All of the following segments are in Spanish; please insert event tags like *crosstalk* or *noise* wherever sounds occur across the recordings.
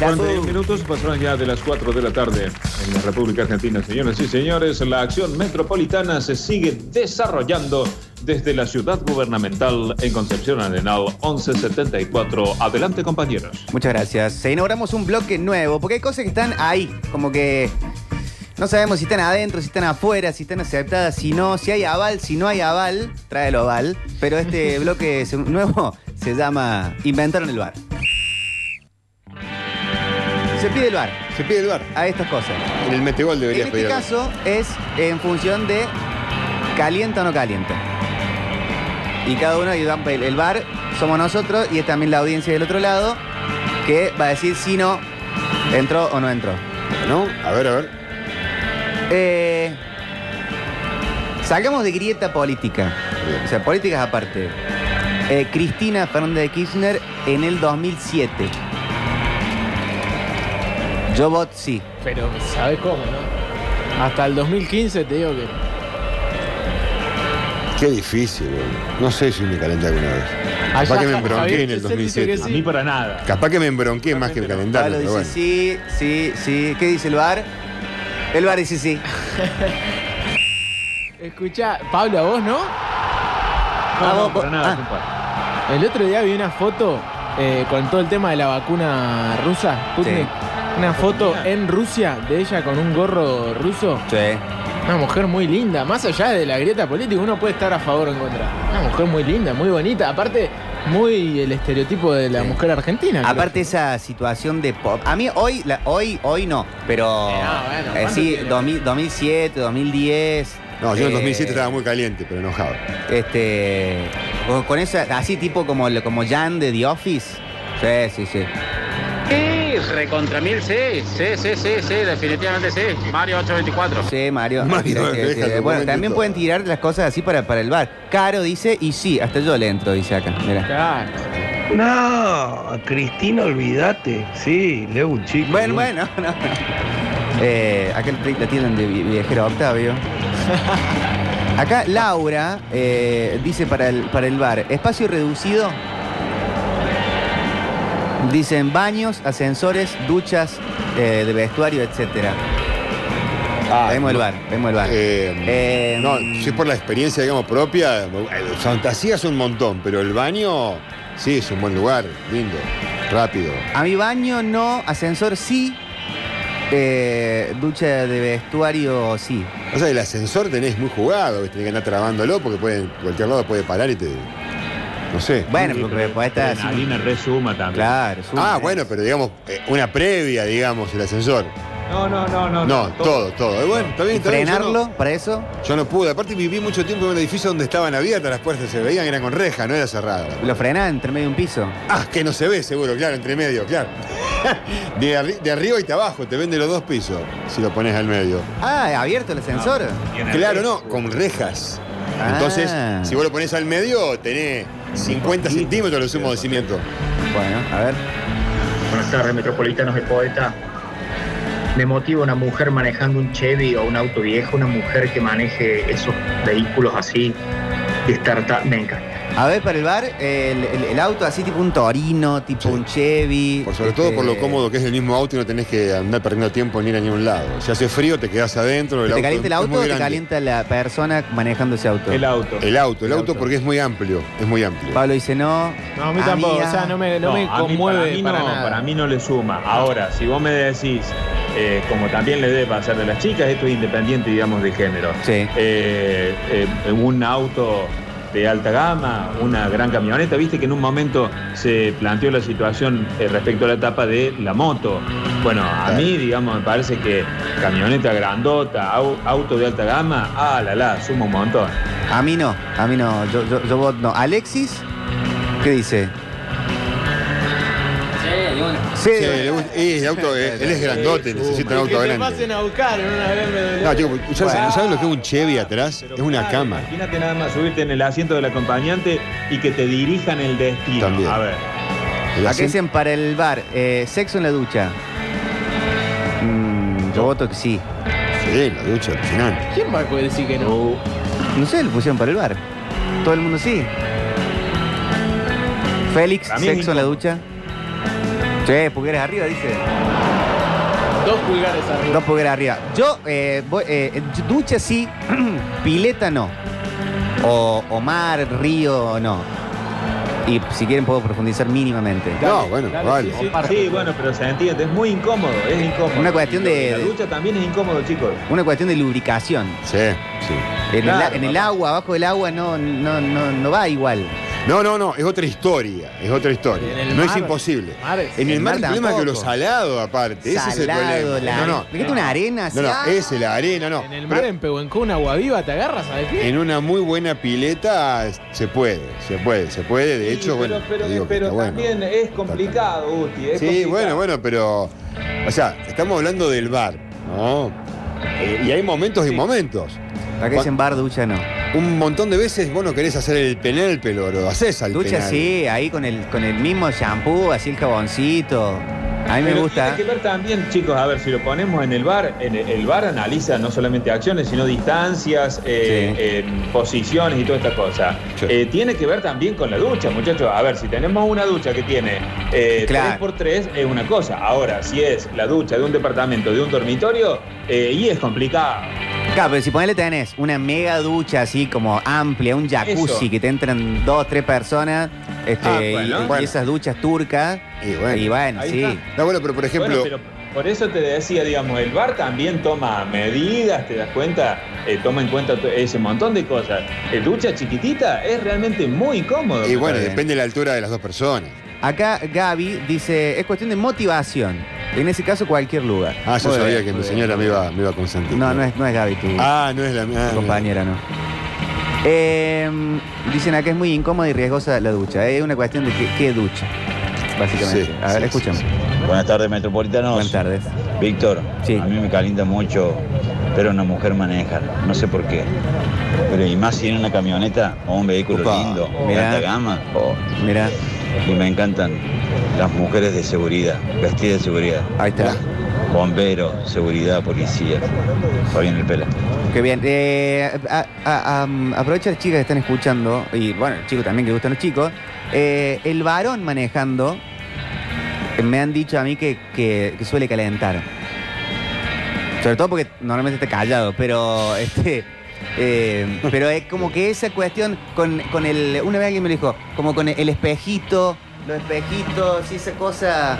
41 minutos pasaron ya de las 4 de la tarde en la República Argentina, señoras y señores. La acción metropolitana se sigue desarrollando desde la ciudad gubernamental en Concepción Arenal 1174. Adelante, compañeros. Muchas gracias. Inauguramos un bloque nuevo, porque hay cosas que están ahí, como que no sabemos si están adentro, si están afuera, si están aceptadas, si no, si hay aval, si no hay aval, trae el oval. Pero este *laughs* bloque se- nuevo se llama Inventaron el bar. Se pide el bar Se pide el bar. a estas cosas. En el metegol En deberías este pedir. algo. caso es en función de calienta o no calienta. Y cada uno, y el, el bar somos nosotros y es también la audiencia del otro lado que va a decir si no entró o no entró. ¿No? A ver, a ver. Eh, salgamos de grieta política. Bien. O sea, políticas aparte. Eh, Cristina Fernández de Kirchner en el 2007. Yo voto sí. Pero, ¿sabes cómo, no? Hasta el 2015 te digo que. Qué difícil, boludo. No sé si me calenté alguna vez. Allá Capaz que me embronqué en el Chesel dice que 2007. A sí. mí para nada. Capaz que me embronqué más que. Pablo dice bueno. sí, sí, sí. ¿Qué dice el bar? El bar dice sí. *laughs* Escucha, Pablo, a vos, ¿no? No, Ah, no, vos- para nada, ah. compadre. El otro día vi una foto eh, con todo el tema de la vacuna rusa, Sputnik. Sí. Una foto en Rusia de ella con un gorro ruso. Sí. Una mujer muy linda, más allá de la grieta política, uno puede estar a favor o en contra. Una mujer muy linda, muy bonita. Aparte, muy el estereotipo de la Sí. mujer argentina. creo. Aparte esa situación de pop. A mí hoy, la- hoy, hoy no, pero Eh, no, bueno, eh, ¿cuánto sí, tiene? 2000 2007, 2010. No, yo en eh, 2007 estaba muy caliente, pero enojado. Este, con, con esa, así tipo como, como Jan de The Office. Sí, sí, sí. Recontra mil, sí, sí, sí, sí, sí, definitivamente sí. Mario 824. Sí, Mario. Mario, bueno, también pueden tirar las cosas así para, para el bar. Caro dice, y sí, hasta yo le entro, dice acá. Mira. Claro. No, Cristina, olvídate. Sí, leo un chico. Bueno, bueno, no. Eh, acá el- la tienen de vi- viajero Octavio. *laughs* Acá Laura eh, dice para el, para el bar, espacio reducido. Dicen baños, ascensores, duchas eh, de vestuario, etcétera. vemos el bar, vemos el bar. Eh, Eh, no, si es por la experiencia, digamos, propia, fantasía es un montón, pero el baño, sí, es un buen lugar, lindo, rápido. A mi baño no, ascensor sí, eh, ducha de vestuario sí. O sea, el ascensor tenés muy jugado, tenés que andar trabándolo porque puede, en cualquier lado puede parar y te. No sé. Bueno, Sí, porque estar así. Adrenalina resuma también. Claro, suma. Ah, bueno, pero digamos, eh, una previa, digamos, el ascensor. No, no, no, no. No, todo, todo. Eh, Bueno, está bien, ¿Y está bien. yo no- frenarlo para eso? Yo no pude. Aparte viví mucho tiempo en un edificio donde estaban abiertas las puertas, se veían, eran con reja, no era cerrada. Lo frenás entre medio de un piso. Ah, que no se ve seguro, claro, entre medio, claro. *laughs* De, arri- de arriba y de abajo, te vende los dos pisos, si lo pones al medio. Ah, abierto el ascensor. Claro, no, con rejas. Ah. Entonces, si vos lo pones al medio, tenés 50 centímetros de sumo de cimiento. Bueno, a ver. Buenas tardes, metropolitanos de poeta. Me motiva una mujer manejando un Chevy o un auto viejo, una mujer que maneje esos vehículos así de startup, me encanta. A ver, para el bar, el, el- el auto así tipo un Torino, tipo Sí. un Chevy. Por sobre este, todo por lo cómodo que es el mismo auto y no tenés que andar perdiendo tiempo ni ir a ningún lado. Si hace frío, te quedás adentro. ¿Te calienta el es auto muy o te grande. calienta la persona manejando ese auto? El auto. El auto, el, El auto auto. porque es muy amplio, es muy amplio. Pablo dice no. No, a mí tampoco, Amiga. o sea, no me, no me a mí- conmueve para, mí no, nada. para mí no le suma. Ahora, si vos me decís, eh, como también le debe pasar de las chicas, esto es independiente, digamos, de género. Sí. Eh, eh, un auto de alta gama, una gran camioneta, viste que en un momento se planteó la situación eh, respecto a la etapa de la moto. Bueno, a mí, digamos, me parece que camioneta grandota, au- auto de alta gama, ah, la la, suma un montón. A mí no, a mí no. Yo, yo, yo voto no. Alexis, ¿qué dice? Sí, Sí, le gusta- y el auto, él es grandote, necesita un Que auto te grande. pasen a buscar en una BMW. No, chico, ¿sabes, Bueno. ¿sabes lo que es un Chevy atrás? Pero Es una claro, cama. Imagínate nada más subirte en el asiento del acompañante y que te dirijan el destino. También. A ver. El Acá asiento- dicen para el bar, eh, sexo en la ducha. Mm, yo voto que sí. Sí, la ducha, alucinante. ¿Quién va a poder decir que no? No sé, lo pusieron para el bar. Todo el mundo sí. Félix, Para mí es sexo en la ducha. Sí, pulgares arriba, dice. Dos pulgares arriba. Dos pulgares arriba. Yo, eh, voy- eh, ducha sí, *clears throat* pileta no. O, o mar, río, no. Y si quieren puedo profundizar mínimamente. No, bueno, Dale, vale. sí, sí. Sí, bueno, pero se entiende, es muy incómodo, es incómodo. Una cuestión de- La ducha también es incómodo, chicos. Una cuestión de lubricación. Sí, sí. En, Claro, el, en el agua, abajo del agua, no, no, no, no va igual. No, no, no, es otra historia, es otra historia. En el no es imposible. mar es- en el el mar mar el problema es que lo salado aparte, ese es el Salado, problema. la no, no, Me queda una arena así. no, no, ese, la arena, no. En el Pero mar, en Pehuencó, una agua viva, te agarras, ¿sabes qué? en una muy buena pileta se puede, se puede, se puede. De Sí, hecho, pero, bueno, pero, que pero bueno. también es complicado, Uti. es Sí, complicado. bueno, bueno, pero. O sea, estamos hablando del bar, ¿no? Eh, y hay momentos y momentos. Acá dicen bar, ducha no. Un montón de veces vos no querés hacer el penal, pero lo haces al Ducha penal. sí, ahí con el, con el mismo shampoo, así el jaboncito. A mí me Pero gusta. Tiene que ver también, chicos, a ver, si lo ponemos en el bar, en el, el bar analiza no solamente acciones, sino distancias, eh, eh, posiciones y toda esta cosa. Sí. Eh, tiene que ver también con la ducha, muchachos. A ver, si tenemos una ducha que tiene eh, Claro. 3x3, es una cosa. Ahora, si es la ducha de un departamento, de un dormitorio, eh, y es complicado. Claro, pero si ponele tenés una mega ducha así como amplia, un jacuzzi Eso. que te entran dos, tres personas, este, Ah, y- bueno. y, Bueno. esas duchas turcas, Y bueno. y bueno, Ahí sí. está. No, bueno, pero por ejemplo. Bueno, pero por eso te decía, digamos, el bar también toma medidas, te das cuenta, Eh, toma en cuenta to- ese montón de cosas. El ducha chiquitita es realmente muy incómodo. y bueno, Está bien. depende de la altura de las dos personas. Acá Gaby dice, es cuestión de motivación. En ese caso, cualquier lugar. Ah, yo Muy sabía bien, que mi bien. señora me iba, me iba a consentir. No, no es, no es Gaby tu, Ah, no es la tu mía. compañera, no. Eh, dicen acá es muy incómoda y riesgosa la ducha. Es una cuestión de qué, qué ducha, básicamente. Sí, a ver, sí, escuchemos. sí, sí. Buenas tardes, metropolitanos. Buenas tardes. Víctor, Sí. a mí me calienta mucho ver a una mujer manejar. No sé por qué. Pero y más si en una camioneta o un vehículo Opa. lindo, de Mirá. alta gama. oh, Mira, y me encantan las mujeres de seguridad, vestidas de seguridad. ahí está. Bomberos, seguridad, policía. Fabián el Pela. Qué bien. Eh, a- a- am, aprovecha las chicas que están escuchando, y bueno, el chico también que gustan los chicos. eh, el varón manejando, eh, me han dicho a mí que, que- que suele calentar. Sobre todo porque normalmente está callado, pero *laughs* este. Eh, pero es como que esa cuestión con, con el. Una vez alguien me lo dijo, como con el espejito, los espejitos y esa cosa.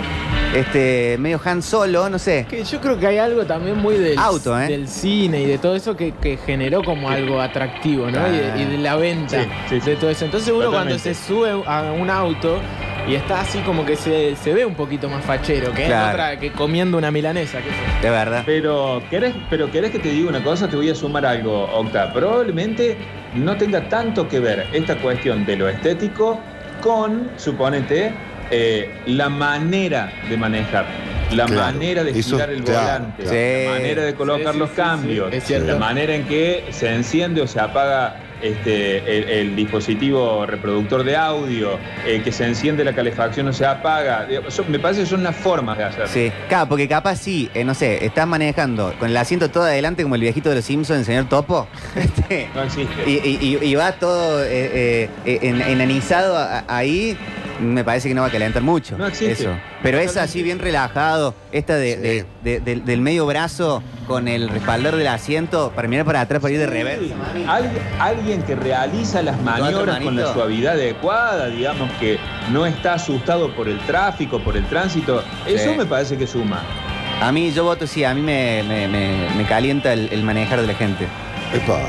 Este, medio Han Solo, no sé. Que yo creo que hay algo también muy del, Auto, ¿eh? del cine y de todo eso que, que generó como algo atractivo, ¿no? Y, de, y de la venta Sí, sí, sí. de todo eso. Entonces uno cuando se sube a un auto y está así como que se, se ve un poquito más fachero, que Claro. es otra que comiendo una milanesa. qué sé yo. De verdad. Pero ¿querés, pero ¿querés que te diga una cosa? Te voy a sumar algo, Octa. Probablemente no tenga tanto que ver esta cuestión de lo estético con, suponete, eh, la manera de manejar, la Claro, manera de eso, girar el claro, volante, la manera de colocar Sí, los sí, cambios, sí, la manera en que se enciende o se apaga este, el, el dispositivo reproductor de audio, eh, que se enciende la calefacción o se apaga. Eso me parece que son unas formas de hacerlo. Sí, claro, porque capaz sí, eh, no sé, estás manejando con el asiento todo adelante como el viejito de los Simpsons, el señor Topo. *laughs* Este, No existe. y, y- y- y va todo eh, eh, eh, en- enanizado ahí, me parece que no va a calentar mucho. No existe. Eso. Pero es Totalmente. así bien relajado, esta de, Sí. de- de- del- del medio brazo con el respaldar del asiento para mirar para atrás, para ir de reversa. Sí, Al- alguien que realiza las maniobras con la suavidad adecuada, digamos que no está asustado por el tráfico, por el tránsito, eso Sí. me parece que suma. A mí, yo voto sí, a mí me, me- me- me calienta el, el manejar de la gente. Epa.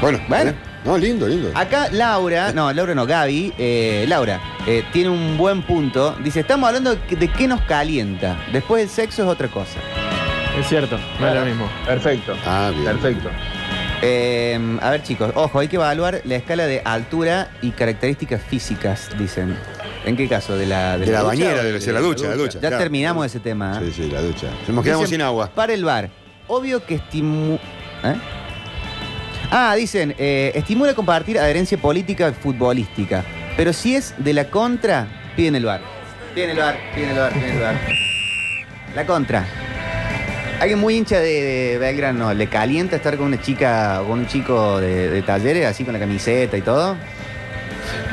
Bueno, Bueno. ¿eh? No, lindo, lindo. Acá Laura, no, Laura no, Gaby, eh, Laura, eh, tiene un buen punto. Dice, estamos hablando de, de qué nos calienta. Después el sexo es otra cosa. Es cierto, no es lo mismo. Perfecto. Ah, bien. Perfecto. Eh, a ver chicos, ojo, hay que evaluar la escala de altura y características físicas, dicen. ¿En qué caso? ¿De la, De la ducha bañera, de la, de la ducha, la ducha. Ya claro. terminamos ese tema. ¿eh? Sí, sí, la ducha. Nos quedamos Dicen, sin agua. Para el bar. Obvio que estimu... ¿eh? Ah, dicen, eh, estimula compartir adherencia política y futbolística. Pero si es de la contra, piden el bar. Piden el bar, piden el bar, piden el bar. La contra. Alguien muy hincha de, de Belgrano, ¿le calienta estar con una chica o con un chico de, de talleres, así con la camiseta y todo?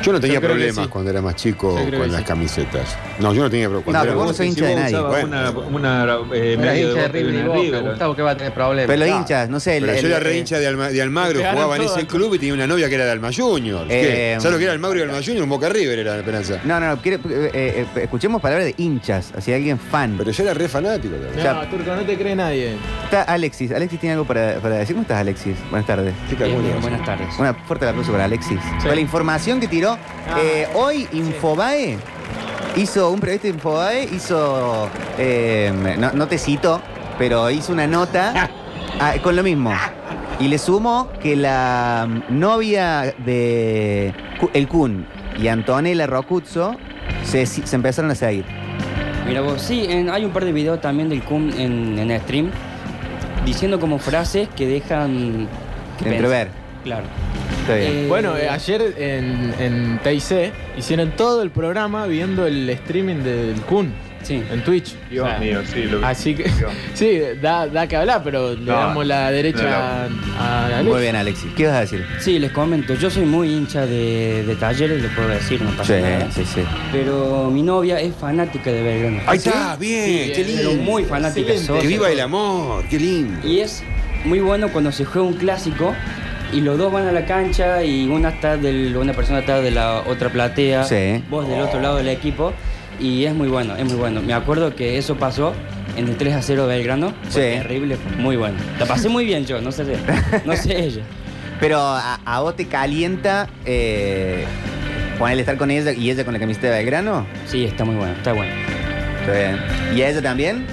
Yo no tenía Yo problemas sí. cuando era más chico con las sí. camisetas. No, yo no tenía cuando No, pero vos no sos hincha de nadie. Una, una eh, medio hincha de de River y Boca River. Gustavo, que va a tener problemas. Pero los hinchas, no sé. el- Pero yo el- era re eh, hincha de, Alma- de Almagro, Pegaron jugaba en todo, ese club y tenía una novia que era de Alma Junior. Eh, ¿Sabes lo que era Almagro y Alma Junior? Un Boca River era la esperanza. No, no, no. quiero- eh, eh, eh, escuchemos palabras de hinchas, así alguien fan. Pero yo era re fanático. No, Ya. Turco, no te cree nadie. Está Alexis. Alexis tiene algo para, para decir. ¿Cómo estás, Alexis? Buenas tardes. Qué Bien, era. buenas tardes. Una fuerte aplauso para Alexis. Con la información que tiró. eh, hoy Infobae hizo, un periodista de Infobae hizo, eh, no, no te cito, pero hizo una nota *laughs* ah, con lo mismo. Y le sumó que la novia de El Kun y Antonella Rocuzzo se, se empezaron a seguir. Mira vos, sí, en- hay un par de videos también del Kun en, en stream diciendo como frases que dejan... que Entrever. Claro. Está bien. Eh, Bueno, eh, ayer en, en TIC hicieron todo el programa viendo el streaming del Kun Sí. en Twitch. Dios O sea, mío, sí, lo vi. Así que, *laughs* sí, da, da que hablar, pero le No, damos la derecha a, a Alex. Muy bien, Alexis. ¿Qué vas a decir? Sí, les comento, yo soy muy hincha de, de talleres, les puedo decir, no pasa nada. sí, sí. Pero mi novia es fanática de Belgrano. Ahí está, bien, Sí, qué Pero lindo. muy fanática. Que viva el amor, qué lindo. Y es muy bueno cuando se juega un clásico y los dos van a la cancha y una está del, una persona está de la otra platea, Sí. vos del otro lado del equipo y es muy bueno, es muy bueno. Me acuerdo que eso pasó en el 3 a 0 Belgrano, fue Sí. terrible, muy bueno. La pasé muy bien yo, no sé, no sé *laughs* ella. Pero a, a vos te calienta eh, ponerle estar con ella y ella con la camiseta de Belgrano. Sí, está muy bueno, está bueno. Está bien. ¿Y a ella también?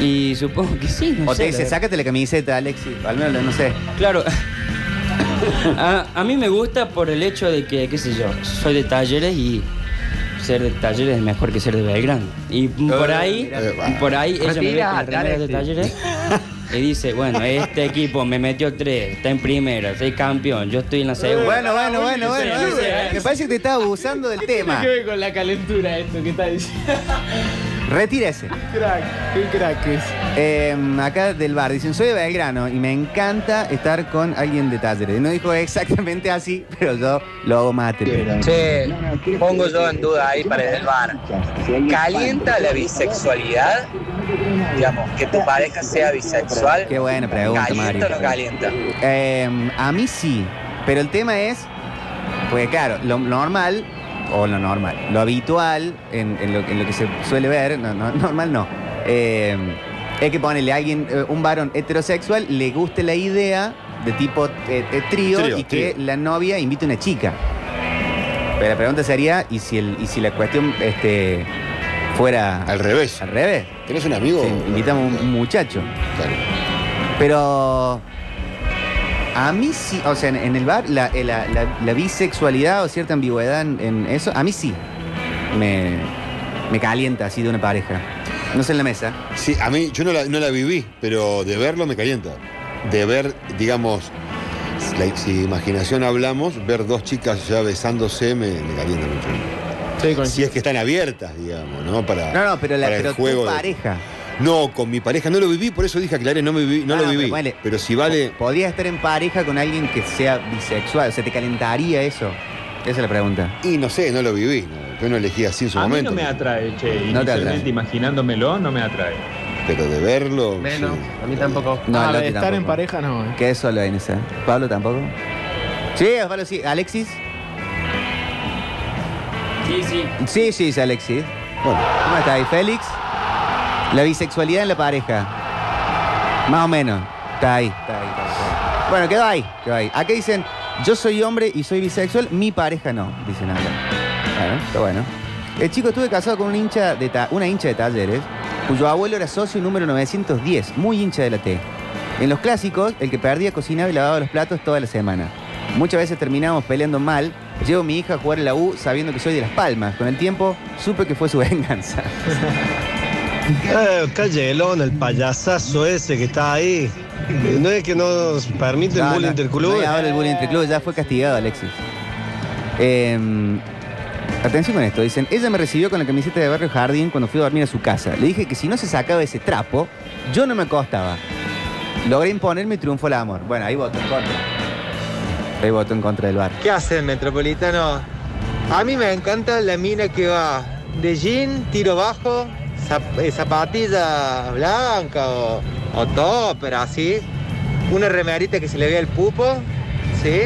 Y supongo que sí, no o sé. te dice, sácate la camiseta, Alexis. Al menos, no sé. Claro. *laughs* A, a mí me gusta por el hecho de que, qué sé yo, soy de talleres y ser de talleres es mejor que ser de Belgrano. Y por ahí, mirá. por ahí ella me ve con la Retirate, remera de talleres y dice, bueno, este equipo me metió tres, está en primera, soy campeón, yo estoy en la segunda. Bueno, bueno, bueno, bueno. Me parece que te está abusando del tema. ¿Qué ve con la calentura esto que está diciendo? Retírese. crack, qué crack es. Eh, acá del bar dicen, soy de Belgrano y me encanta estar con alguien de talleres. No dijo exactamente así, pero yo lo hago más. Che, pongo yo en duda ahí para el bar. ¿Calienta la bisexualidad? Digamos, que tu pareja sea bisexual. Qué buena pregunta, ¿Calienta Mario. o no calienta? Eh, a mí sí, pero el tema es, pues claro, lo normal, o lo normal, lo habitual en, en lo, en lo que se suele ver, no, no, normal no, eh, es que ponerle a alguien, eh, un varón heterosexual, le guste la idea de tipo eh, trío, y que la novia invite a una chica. Pero la pregunta sería, ¿y si, el, y si la cuestión este, fuera Al revés. al revés? ¿Tenés un amigo? Sí, invitamos a un muchacho. Claro. Pero a mí sí, o sea, en, en el bar, la, eh, la- la- la bisexualidad o cierta ambigüedad en, en eso, a mí sí me, me calienta así de una pareja. No sé en la mesa. Sí, a mí, yo no la, no la viví, pero de verlo me calienta. De ver, digamos, la- si imaginación hablamos, ver dos chicas ya besándose me, me calienta mucho. Sí, con Si es que están abiertas, digamos, ¿no? Para, No, no, pero, la, para el juego tu de- pareja. No, con mi pareja no lo viví, por eso dije aclaré, no, me viví, no, No, lo viví. pero ponele- pero si vale. ¿Podrías estar en pareja con alguien que sea bisexual? O sea, ¿te calentaría eso? Esa es la pregunta. Y no sé, no lo viví. no, yo no elegí así en su A mí momento. no me atrae, che. No te atrae. imaginándomelo, no me atrae. Pero de verlo. Menos, sí. a mí tampoco. No, ah, de estar en pareja no. eh. ¿Qué es solo en esa? ¿Pablo tampoco? Sí, Pablo sí. ¿Alexis? Sí, sí. Sí, sí, es Alexis. Bueno, ¿Cómo está ahí, Félix? La bisexualidad en la pareja. Más o menos. Está ahí, está ahí, está ahí. Bueno, quedó ahí, quedó ahí. Acá dicen, yo soy hombre y soy bisexual, mi pareja no, dicen acá. Bueno, está bueno. El chico estuve casado con una hincha de, ta- una hincha de talleres, cuyo abuelo era socio número 910, muy hincha de la T. En los clásicos, el que perdía cocinaba y lavaba los platos toda la semana. Muchas veces terminábamos peleando mal. Llevo a mi hija a jugar en la U sabiendo que soy de Las Palmas. Con el tiempo supe que fue su *laughs* venganza. Eh, Callelón, el payasazo ese que está ahí. No es que nos permite el No, bullying no, interclub. no ahora el bullying interclub, ya fue castigado, Alexis. Eh, atención con esto, dicen, ella me recibió con la camiseta de Barrio Jardín cuando fui a dormir a su casa. Le dije que si no se sacaba ese trapo, yo no me acostaba. Logré imponerme y triunfó el amor. Bueno, ahí votó en contra. Rey en contra del bar. ¿Qué hace el metropolitano? A mí me encanta la mina que va de jean, tiro bajo, zap- eh, zapatilla blanca o, o topper, así. Una remerita que se le vea el pupo, ¿sí?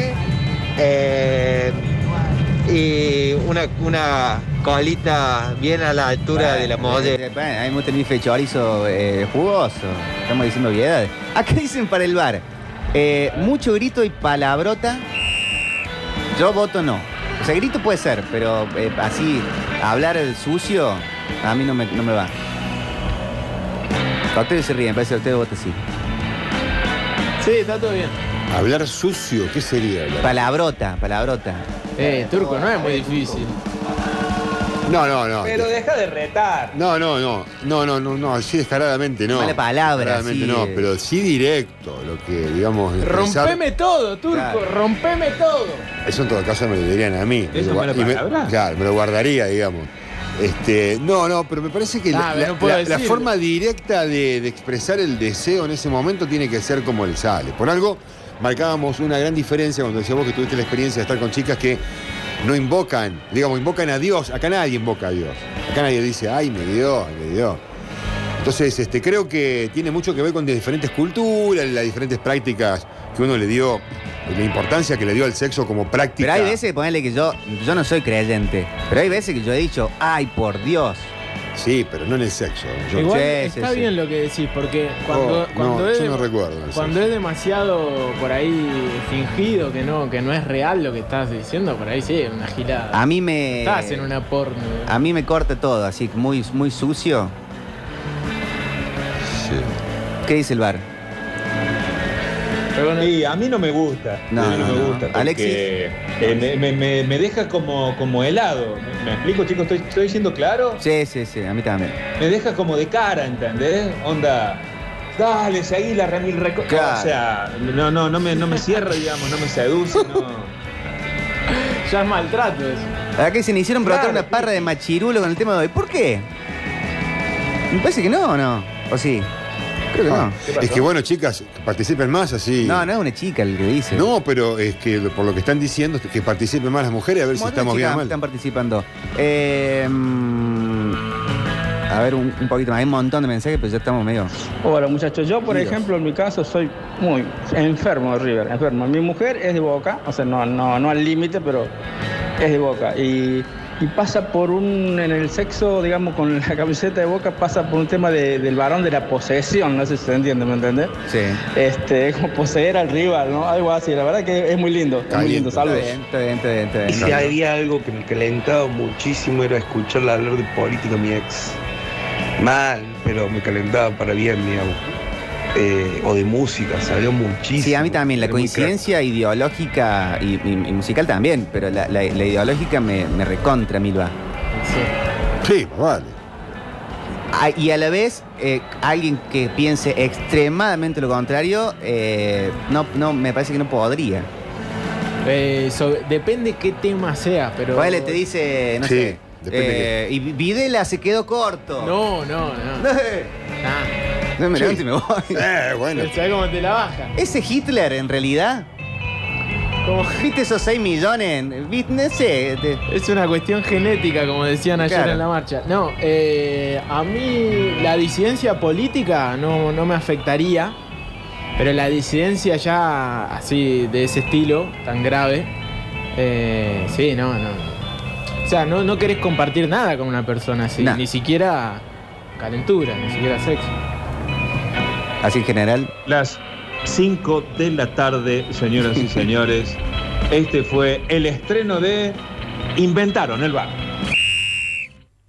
Eh, y una, una colita bien a la altura de la mollera. Eh, bueno, a mí me gusta el bife de chorizo eh, jugoso. Estamos diciendo obviedades. *laughs* Acá dicen para el bar. eh, mucho grito y palabrota. Yo voto no. O sea, grito puede ser, pero eh, así, hablar el sucio, a mí no me, no me va. A ustedes se ríen, parece que ustedes votan sí. Sí, está todo bien. Hablar sucio, ¿qué sería? hablar? Palabrota, palabrota. Eh, turco, no es muy difícil. No, no, no. Pero deja de retar. No, no, no, no, no, no, no, así descaradamente no. Mala palabra, Descaradamente sí. no, pero sí directo, lo que digamos. expresar- Rompeme todo, turco, Claro. rompeme todo. Eso en todo caso me lo dirían a mí. ¿Eso Y mala me- palabra? claro, me lo guardaría, digamos. Este, no, no, pero me parece que Ah, la, no forma directa de, de expresar el deseo en ese momento tiene que ser como le sale. Por algo, marcábamos una gran diferencia cuando decías vos que tuviste la experiencia de estar con chicas que no invocan, digamos, invocan a Dios. Acá nadie invoca a Dios. Acá nadie dice, ay, me dio, me dio. Entonces, este, creo que tiene mucho que ver con diferentes culturas, las diferentes prácticas que uno le dio, la importancia que le dio al sexo como práctica. Pero hay veces, ponerle que yo, yo no soy creyente, pero hay veces que yo he dicho, ay, por Dios. Sí, pero no en el sexo. Yo- Igual Sí, está sí, sí. bien lo que decís, porque cuando, Oh, cuando no, es yo no recuerdo. Cuando es demasiado por ahí fingido, que no, que no es real lo que estás diciendo, por ahí sí, es una gilada. A mí me. Estás en una porno. A mí me corta todo, así que muy, muy sucio. Sí. ¿Qué dice el bar? Bueno, Y a mí no me gusta. No, a mí no, me no. gusta. Alexis. eh, me, me- me- me deja como, como helado. ¿Me, me explico, chicos? ¿Estoy, ¿Estoy siendo claro? Sí, sí, sí, a mí también. Me deja como de cara, ¿entendés? Onda. Dale, seguí la remil reco. Claro. O sea, no, no, no me, no me cierra, digamos, no me seduce, no. *laughs* ya es maltrato eso. Acá se me hicieron brotar Claro, una parra de machirulo con el tema de hoy. ¿Por qué? Me parece que no, ¿o no? ¿O sí? Creo que Ah, no. es que bueno, chicas, participen más así. No, no es una chica el que dice. No, pero es que por lo que están diciendo, que participen más las mujeres a ver si estamos bien o mal. están participando. Eh, mm, a ver, un, un poquito más. Hay un montón de mensajes, pero ya estamos medio. Hola muchachos, yo por Dios. ejemplo en mi caso soy muy enfermo de River, enfermo. Mi mujer es de Boca, o sea, no, no, no al límite, pero es de Boca. Y, y pasa por un, en el sexo, digamos, con la camiseta de Boca, pasa por un tema de- del varón de la posesión, no sé si se entiende, ¿me entendés? Sí. Este, es como poseer al rival, ¿no? Algo así, la verdad que es muy lindo, es muy lindo, saludos. Está bien, está bien, está bien, está bien. Y si había algo que me calentaba muchísimo era escucharla hablar de política a mi ex. Mal, pero me calentaba para bien, digamos. Eh, o de música, sabía muchísimo. Sí, a mí también. La coincidencia ideológica y, y- y musical también, pero la, la- la ideológica me, me recontra, Milva. Sí, vale. Ah, y a la vez, eh, alguien que piense extremadamente lo contrario, eh, no, no, me parece que no podría. Eh, so- depende qué tema sea, pero. Vale, te dice, no Sí, sé. depende eh, y Videla se quedó corto. No, no, no. Nah. *laughs* No me Sí. levanto y me voy. *laughs* Eh, bueno. ¿Sabes cómo te la baja? Ese Hitler, en realidad. Como- ¿Viste esos 6 millones? ¿Viste? No sé. te- Es una cuestión genética, como decían ayer Claro. en la marcha. No, eh, a mí la disidencia política no, no me afectaría, pero la disidencia ya así, de ese estilo, tan grave, eh, sí, no, no. O sea, no, no querés compartir nada con una persona así, ni siquiera calentura, ni siquiera sexo. Así en general. Las 5 de la tarde, señoras y *laughs* señores. Este fue el estreno de Inventaron el bar.